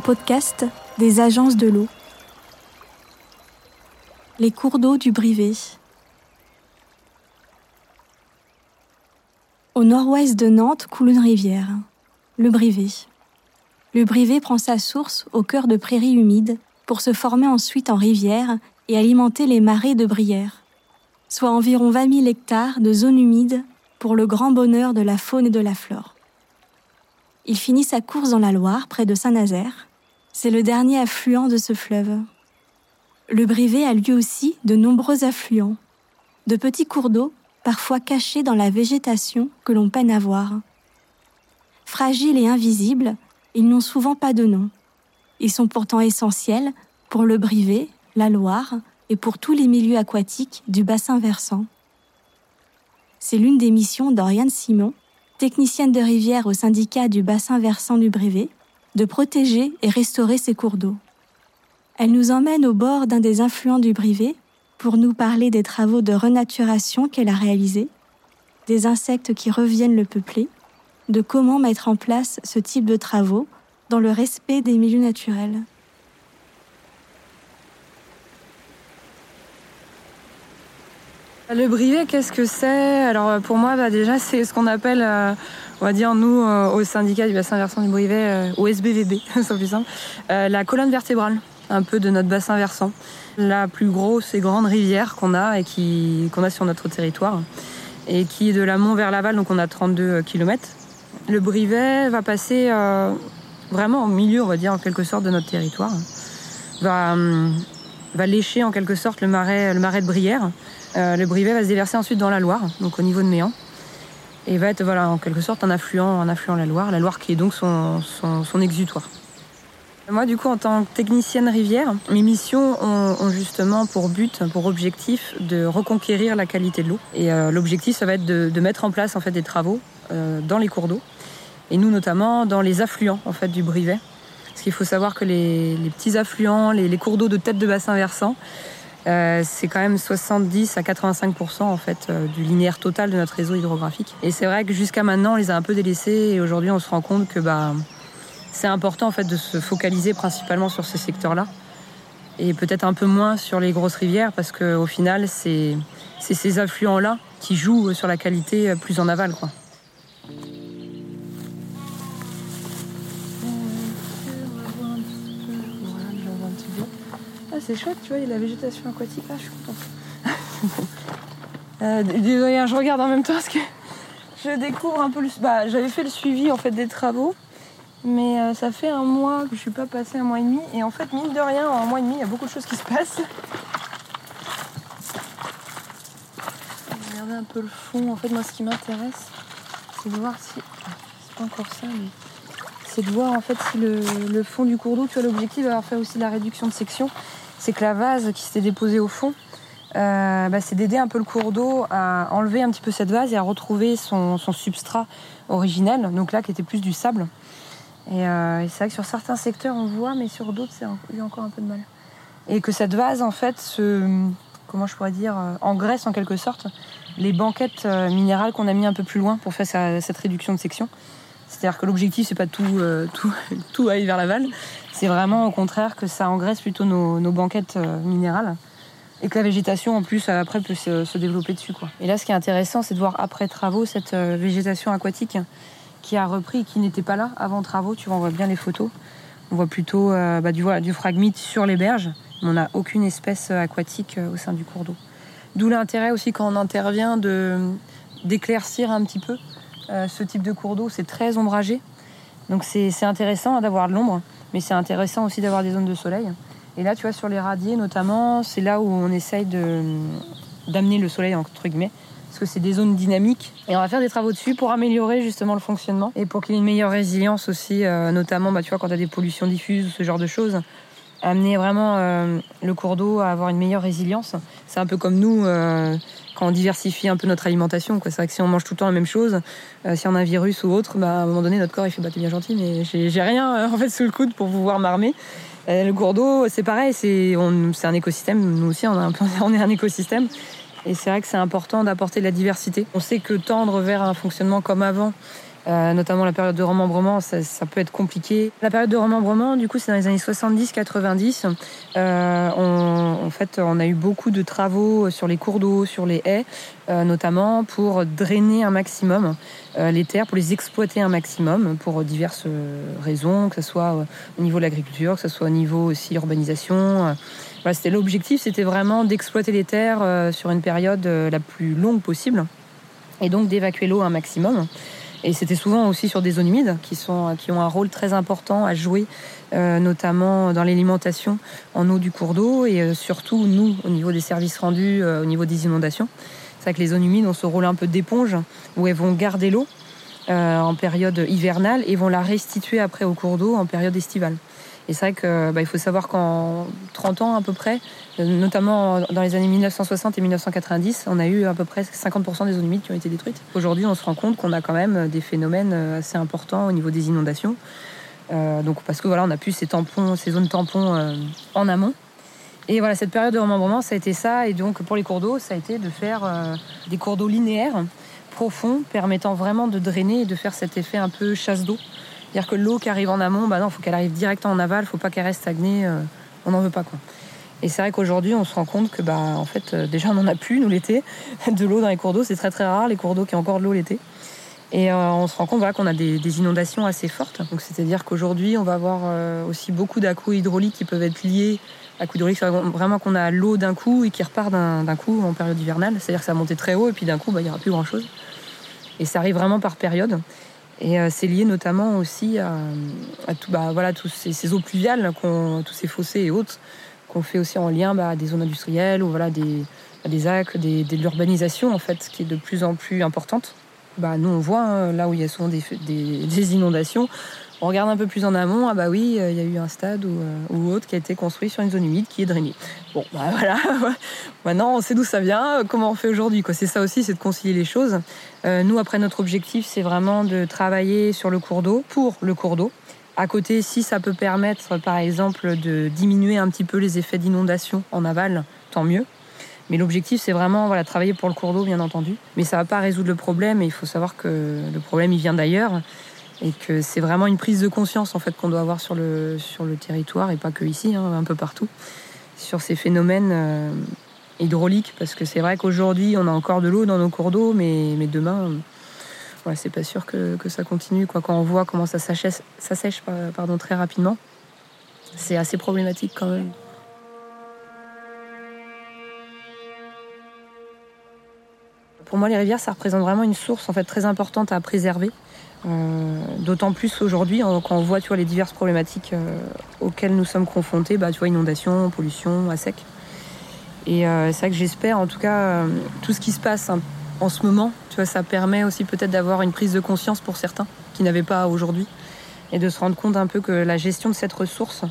Podcast des agences de l'eau. Les cours d'eau du Brivet. Au nord-ouest de Nantes coule une rivière, le Brivet. Le Brivet prend sa source au cœur de prairies humides pour se former ensuite en rivière et alimenter les marais de Brière, soit environ 20 000 hectares de zones humides pour le grand bonheur de la faune et de la flore. Il finit sa course dans la Loire, près de Saint-Nazaire. C'est le dernier affluent de ce fleuve. Le Brivet a lui aussi de nombreux affluents, de petits cours d'eau, parfois cachés dans la végétation que l'on peine à voir. Fragiles et invisibles, ils n'ont souvent pas de nom. Ils sont pourtant essentiels pour le Brivet, la Loire et pour tous les milieux aquatiques du bassin versant. C'est l'une des missions d'Oriane Simon, technicienne de rivière au syndicat du bassin versant du Brivet, de protéger et restaurer ces cours d'eau. Elle nous emmène au bord d'un des influents du Brivet pour nous parler des travaux de renaturation qu'elle a réalisés, des insectes qui reviennent le peupler, de comment mettre en place ce type de travaux dans le respect des milieux naturels. Le brivet, qu'est-ce que c'est? Alors pour moi, bah, déjà, c'est ce qu'on appelle, euh, on va dire nous, euh, au syndicat du bassin versant du brivet, euh, au SBVB, c'est plus simple, la colonne vertébrale, un peu de notre bassin versant. La plus grosse et grande rivière qu'on a et qui, qu'on a sur notre territoire, et qui est de l'amont vers l'aval, donc on a 32 km. Le brivet va passer vraiment au milieu, on va dire, en quelque sorte, de notre territoire. Va, hum, lécher en quelque sorte le marais, le marais de Brière euh, le Brivet va se déverser ensuite dans la Loire, donc au niveau de Méan. Et va être voilà, en quelque sorte un affluent, un affluent de la Loire, la Loire qui est donc son, son, exutoire. Moi, du coup, en tant que technicienne rivière, mes missions ont, justement pour but, pour objectif, de reconquérir la qualité de l'eau. Et euh, l'objectif, ça va être de, mettre en place en fait des travaux euh, dans les cours d'eau, et nous notamment dans les affluents en fait du Brivet. Parce qu'il faut savoir que les, petits affluents, les, les cours d'eau de tête de bassin versant, euh, c'est quand même 70 à 85% en fait euh, du linéaire total de notre réseau hydrographique. Et c'est vrai que jusqu'à maintenant, on les a un peu délaissés et aujourd'hui, on se rend compte que bah, c'est important en fait de se focaliser principalement sur ces secteurs-là et peut-être un peu moins sur les grosses rivières parce qu'au final, c'est ces affluents-là qui jouent sur la qualité plus en aval. C'est chouette, tu vois, il y a la végétation aquatique. Ah, je suis contente. euh, je regarde en même temps parce que je découvre un peu le. Bah, j'avais fait le suivi en fait des travaux, mais euh, ça fait un mois que je suis pas passée un mois et demi. Et en fait, mine de rien, en un mois et demi, il y a beaucoup de choses qui se passent. Regardez un peu le fond. En fait, moi, ce qui m'intéresse, c'est de voir si. C'est pas encore ça, mais c'est de voir en fait si le, le fond du cours d'eau, tu vois, l'objectif d'avoir fait aussi la réduction de section c'est que la vase qui s'était déposée au fond, euh, bah, c'est d'aider un peu le cours d'eau à enlever un petit peu cette vase et à retrouver son, substrat originel, donc là qui était plus du sable. Euh, et, c'est vrai que sur certains secteurs on voit, mais sur d'autres c'est a encore un peu de mal. Et que cette vase en fait se, comment je pourrais dire, euh, engraisse en quelque sorte les banquettes minérales qu'on a mis un peu plus loin pour faire cette réduction de section. C'est-à-dire que l'objectif c'est pas tout, tout, tout aller vers l'aval, c'est vraiment au contraire que ça engraisse plutôt nos, banquettes euh, minérales et que la végétation en plus après peut se, développer dessus. Quoi. Et là ce qui est intéressant c'est de voir après travaux cette euh, végétation aquatique qui a repris et qui n'était pas là avant travaux. Tu vois, on voit bien les photos. On voit plutôt euh, bah, du, du phragmite sur les berges. Mais on n'a aucune espèce aquatique au sein du cours d'eau. D'où l'intérêt aussi quand on intervient d'éclaircir un petit peu ce type de cours d'eau. C'est très ombragé. Donc c'est intéressant d'avoir de l'ombre. Mais c'est intéressant aussi d'avoir des zones de soleil. Et là, tu vois, sur les radiers notamment, c'est là où on essaye d'amener le soleil, entre guillemets, parce que c'est des zones dynamiques. Et on va faire des travaux dessus pour améliorer justement le fonctionnement et pour qu'il y ait une meilleure résilience aussi, euh, notamment, bah, tu quand tu as des pollutions diffuses ou ce genre de choses. Amener vraiment euh, le cours d'eau à avoir une meilleure résilience. C'est un peu comme nous, euh, on diversifie un peu notre alimentation. C'est vrai que si on mange tout le temps la même chose, euh, si on a un virus ou autre, bah, à un moment donné, notre corps il fait bah, t'es bien gentil, mais j'ai rien euh, en fait sous le coude pour pouvoir m'armer. Euh, le cours d'eau, c'est pareil, c'est un écosystème. Nous aussi, un, on est un écosystème. Et c'est vrai que c'est important d'apporter de la diversité. On sait que tendre vers un fonctionnement comme avant, Euh, notamment la période de remembrement, ça, peut être compliqué. La période de remembrement, du coup, c'est dans les années 70-90. Euh, en fait, on a eu beaucoup de travaux sur les cours d'eau, sur les haies, euh, notamment pour drainer un maximum les terres, pour les exploiter un maximum, pour diverses raisons, que ce soit au niveau de l'agriculture, que ce soit au niveau aussi urbanisation. Voilà, c'était l'objectif, c'était vraiment d'exploiter les terres sur une période la plus longue possible, et donc d'évacuer l'eau un maximum. Et c'était souvent aussi sur des zones humides qui, sont, qui ont un rôle très important à jouer, euh, notamment dans l'alimentation en eau du cours d'eau et euh, surtout nous au niveau des services rendus, euh, au niveau des inondations. C'est vrai que les zones humides ont ce rôle un peu d'éponge où elles vont garder l'eau en période hivernale et vont la restituer après au cours d'eau en période estivale. Et c'est vrai qu'il bah, faut savoir qu'en 30 ans à peu près, notamment dans les années 1960 et 1990, on a eu à peu près 50% des zones humides qui ont été détruites. Aujourd'hui, on se rend compte qu'on a quand même des phénomènes assez importants au niveau des inondations. Euh, donc parce que voilà, on a plus ces tampons, ces zones tampons euh, en amont. Et voilà, cette période de remembrement, ça a été ça. Et donc pour les cours d'eau, ça a été de faire euh, des cours d'eau linéaires, profonds, permettant vraiment de drainer et de faire cet effet un peu chasse d'eau. C'est-à-dire que l'eau qui arrive en amont, bah non, faut qu'elle arrive direct en aval, faut pas qu'elle reste stagnée, euh, on n'en veut pas quoi. Et c'est vrai qu'aujourd'hui, on se rend compte que bah en fait, euh, déjà on n'en a plus nous l'été, de l'eau dans les cours d'eau, c'est très très rare les cours d'eau qui ont encore de l'eau l'été. Et euh, on se rend compte qu'on a des, inondations assez fortes. Donc c'est-à-dire qu'aujourd'hui, on va avoir aussi beaucoup dà hydrauliques qui peuvent être liés à coups hydrauliques. Vraiment qu'on a l'eau d'un coup et qui repart d'un coup en période hivernale. C'est-à-dire que ça a monté très haut et puis d'un coup, bah, il n'y aura plus grand-chose. Et ça arrive vraiment par période. Et euh, c'est lié notamment aussi à, tout, bah, voilà, tous ces, eaux pluviales, tous ces fossés et autres, qu'on fait aussi en lien bah, des zones industrielles ou voilà, des, des actes, des, de l'urbanisation en fait, qui est de plus en plus importante. Bah, nous, on voit hein, là où il y a souvent des, des inondations, on regarde un peu plus en amont, ah bah oui, euh, il y a eu un stade euh, ou, autre qui a été construit sur une zone humide qui est drainée. Bon, bah voilà, maintenant on sait d'où ça vient, comment on fait aujourd'hui. C'est ça aussi, c'est de concilier les choses. Euh, nous, après, notre objectif, c'est vraiment de travailler sur le cours d'eau, pour le cours d'eau. À côté, si ça peut permettre, par exemple, de diminuer un petit peu les effets d'inondation en aval, tant mieux. Mais l'objectif, c'est vraiment voilà, travailler pour le cours d'eau, bien entendu. Mais ça ne va pas résoudre le problème. Et il faut savoir que le problème, il vient d'ailleurs et que c'est vraiment une prise de conscience en fait qu'on doit avoir sur le, sur le territoire et pas que ici, hein, un peu partout, sur ces phénomènes euh, hydrauliques parce que c'est vrai qu'aujourd'hui on a encore de l'eau dans nos cours d'eau, mais, mais demain, ouais, c'est pas sûr que, que, ça continue. Quoi. Quand on voit comment ça, sèche, ça sèche pardon, très rapidement, c'est assez problématique quand même. Pour moi, les rivières, ça représente vraiment une source en fait très importante à préserver. Euh, d'autant plus aujourd'hui, quand on voit les diverses problématiques euh, auxquelles nous sommes confrontés, bah, tu inondation, pollution, à sec. Et euh, c'est vrai que j'espère, en tout cas, tout ce qui se passe en ce moment, ça permet aussi peut-être d'avoir une prise de conscience pour certains qui n'avaient pas aujourd'hui, et de se rendre compte un peu que la gestion de cette ressource,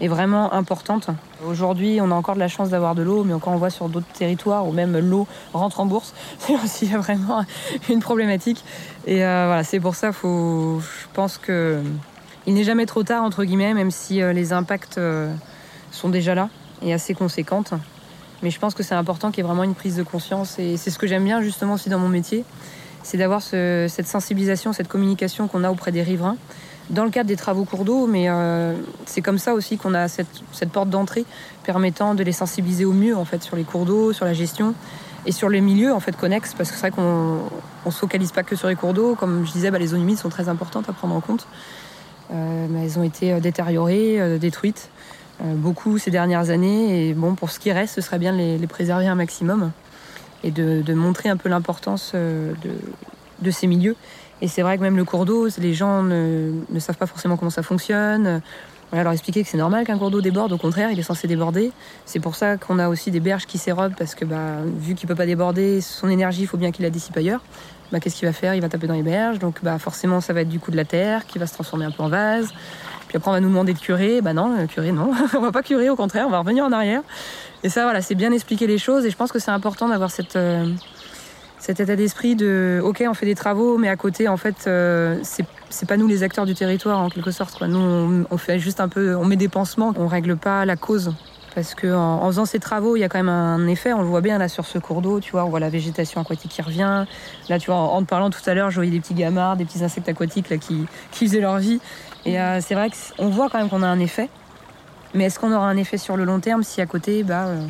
est vraiment importante. Aujourd'hui, on a encore de la chance d'avoir de l'eau, mais quand on voit sur d'autres territoires où même l'eau rentre en bourse, c'est aussi vraiment une problématique. Et euh, voilà, c'est pour ça, faut, je pense que il n'est jamais trop tard entre guillemets, même si euh, les impacts euh, sont déjà là et assez conséquentes. Mais je pense que c'est important qu'il y ait vraiment une prise de conscience, et c'est ce que j'aime bien justement aussi dans mon métier, c'est d'avoir cette sensibilisation, cette communication qu'on a auprès des riverains dans le cadre des travaux cours d'eau, mais euh, c'est comme ça aussi qu'on a cette, porte d'entrée permettant de les sensibiliser au mieux en fait sur les cours d'eau, sur la gestion et sur les milieux en fait connexes, parce que c'est vrai qu'on ne se focalise pas que sur les cours d'eau. Comme je disais, bah, les zones humides sont très importantes à prendre en compte. Euh, mais elles ont été euh, détériorées, détruites beaucoup ces dernières années. Et bon, pour ce qui reste, ce serait bien de les, préserver un maximum et de, montrer un peu l'importance de ces milieux et c'est vrai que même le cours d'eau, les gens ne, savent pas forcément comment ça fonctionne. Voilà, leur expliquer que c'est normal qu'un cours d'eau déborde, au contraire, il est censé déborder. C'est pour ça qu'on a aussi des berges qui s'érobent, parce que bah, vu qu'il peut pas déborder, son énergie, il faut bien qu'il la dissipe ailleurs. Bah, Qu'est-ce qu'il va faire? Il va taper dans les berges, donc bah, forcément, ça va être du coup de la terre qui va se transformer un peu en vase. Puis après, on va nous demander de curer. Bah non, curer, non. on va pas curer, au contraire, on va revenir en arrière. Et ça, voilà, c'est bien expliquer les choses, et je pense que c'est important d'avoir cette. Euh, cet état d'esprit de ok on fait des travaux mais à côté en fait euh, c'est pas nous les acteurs du territoire en quelque sorte quoi. nous on, fait juste un peu on met des pansements on règle pas la cause parce que en, faisant ces travaux, il y a quand même un effet. On le voit bien là sur ce cours d'eau, tu vois, on voit la végétation aquatique qui revient. Là, tu vois, en, te parlant tout à l'heure, je voyais des petits gamards, des petits insectes aquatiques qui, qui faisaient leur vie. Et euh, c'est vrai qu'on voit quand même qu'on a un effet. Mais est-ce qu'on aura un effet sur le long terme si à côté, bah, euh,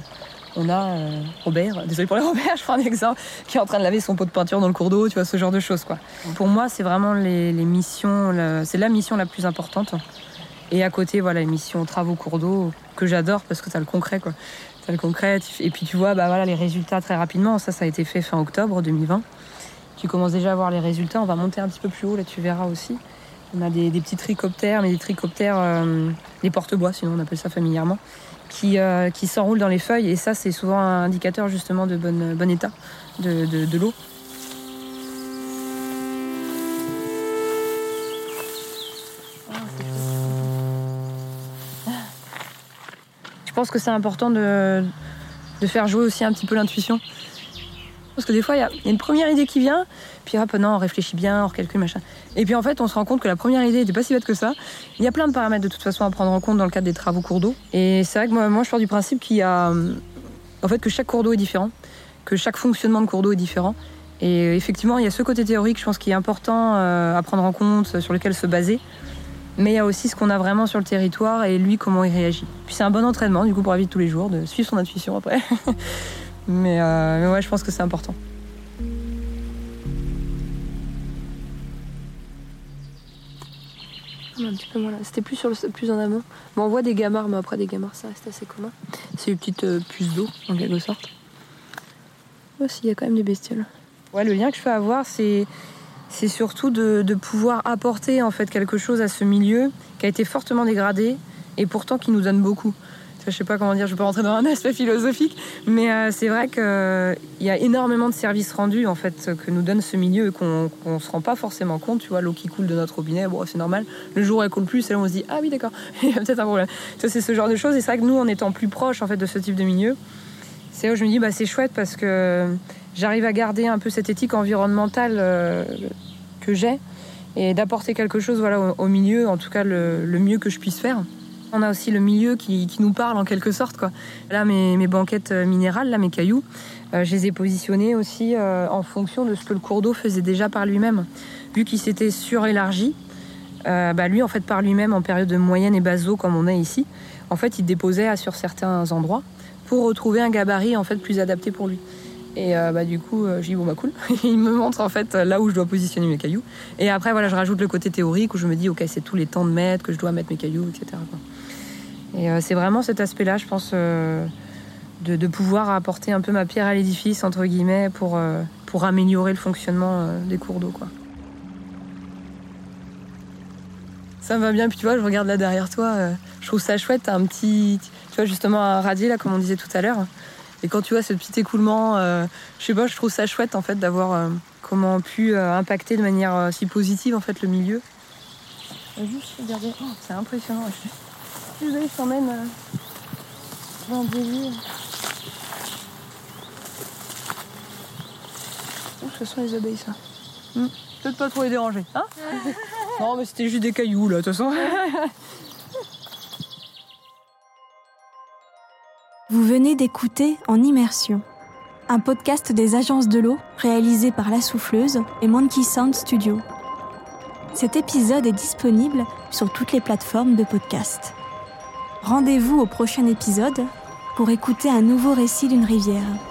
on a euh, Robert, désolé pour les Robert, je prends un exemple, qui est en train de laver son pot de peinture dans le cours d'eau, tu vois, ce genre de choses, quoi. Pour moi, c'est vraiment les, missions, c'est la mission la plus importante. Et à côté, voilà, les missions travaux cours d'eau que j'adore parce que as le concret, quoi. T'as le concret, et puis tu vois, bah voilà, les résultats très rapidement. Ça, ça a été fait fin octobre 2020. Tu commences déjà à voir les résultats. On va monter un petit peu plus haut, là, tu verras aussi. On a des, petits tricoptères, mais des tricoptères, euh, des porte-bois, sinon on appelle ça familièrement, qui, euh, qui s'enroulent dans les feuilles. Et ça, c'est souvent un indicateur justement de bon, état de, l'eau. pense que c'est important de, faire jouer aussi un petit peu l'intuition. Parce que des fois, il y, a une première idée qui vient, puis hop, non, on réfléchit bien, on recalcule, machin. Et puis en fait, on se rend compte que la première idée n'était pas si bête que ça. Il y a plein de paramètres de toute façon à prendre en compte dans le cadre des travaux cours d'eau. Et c'est vrai que moi, moi, je pars du principe qu'il y a. En fait, que chaque cours d'eau est différent, que chaque fonctionnement de cours d'eau est différent. Et effectivement, il y a ce côté théorique, je pense, qui est important euh, à prendre en compte, sur lequel se baser mais il y a aussi ce qu'on a vraiment sur le territoire et lui comment il réagit. Puis c'est un bon entraînement du coup pour la vie de tous les jours, de suivre son intuition après. mais, euh, mais ouais, je pense que c'est important. Un petit peu moins là. C'était plus sur le, plus en amont. Bon, on voit des gamards, mais après des gamards, ça reste assez commun. C'est une petite euh, puce d'eau en quelque sorte. Il y a quand même des bestioles. Ouais, le lien que je peux avoir, c'est c'est surtout de, pouvoir apporter en fait quelque chose à ce milieu qui a été fortement dégradé et pourtant qui nous donne beaucoup. Je sais pas comment dire, je peux rentrer dans un aspect philosophique, mais euh, c'est vrai qu'il y a énormément de services rendus en fait que nous donne ce milieu et qu'on ne se rend pas forcément compte. Tu vois, l'eau qui coule de notre robinet, bon, c'est normal. Le jour où elle coule plus, c'est là on se dit ah oui d'accord, il y a peut-être un problème. c'est ce genre de choses. Et c'est vrai que nous, en étant plus proches en fait de ce type de milieu, c'est où je me dis bah c'est chouette parce que j'arrive à garder un peu cette éthique environnementale euh, que j'ai et d'apporter quelque chose voilà, au, milieu, en tout cas le, mieux que je puisse faire. On a aussi le milieu qui, nous parle en quelque sorte. Là, mes, banquettes minérales, là, mes cailloux, euh, je les ai positionnés aussi euh, en fonction de ce que le cours d'eau faisait déjà par lui-même. Vu qu'il s'était surélargi, bah lui, en fait, par lui-même, en période de moyenne et basse eau, comme on est ici, en fait, il déposait sur certains endroits pour retrouver un gabarit en fait plus adapté pour lui. Et euh, bah, du coup, euh, je dis bon, bah cool. il me montre en fait là où je dois positionner mes cailloux. Et après, voilà, je rajoute le côté théorique où je me dis, ok, c'est tous les temps de mettre, que je dois mettre mes cailloux, etc. Et euh, c'est vraiment cet aspect-là, je pense, de, pouvoir apporter un peu ma pierre à l'édifice, entre guillemets, pour, pour améliorer le fonctionnement des cours d'eau. quoi. Ça me va bien, puis tu vois, je regarde là derrière toi, je trouve ça chouette, un petit, tu vois, justement un radier là, comme on disait tout à l'heure. Et quand tu vois ce petit écoulement, euh, je sais pas, je trouve ça chouette en fait d'avoir euh, comment pu euh, impacter de manière si positive en fait le milieu. Juste regarder, oh, c'est impressionnant. Désolée, je t'emmène dans des. Oh, ce sont les abeilles ça. Hmm. Peut-être pas trop les déranger, hein? Non mais c'était juste des cailloux là, de toute façon. venez d'écouter En Immersion, un podcast des agences de l'eau réalisé par La Souffleuse et Monkey Sound Studio. Cet épisode est disponible sur toutes les plateformes de podcast. Rendez-vous au prochain épisode pour écouter un nouveau récit d'une rivière.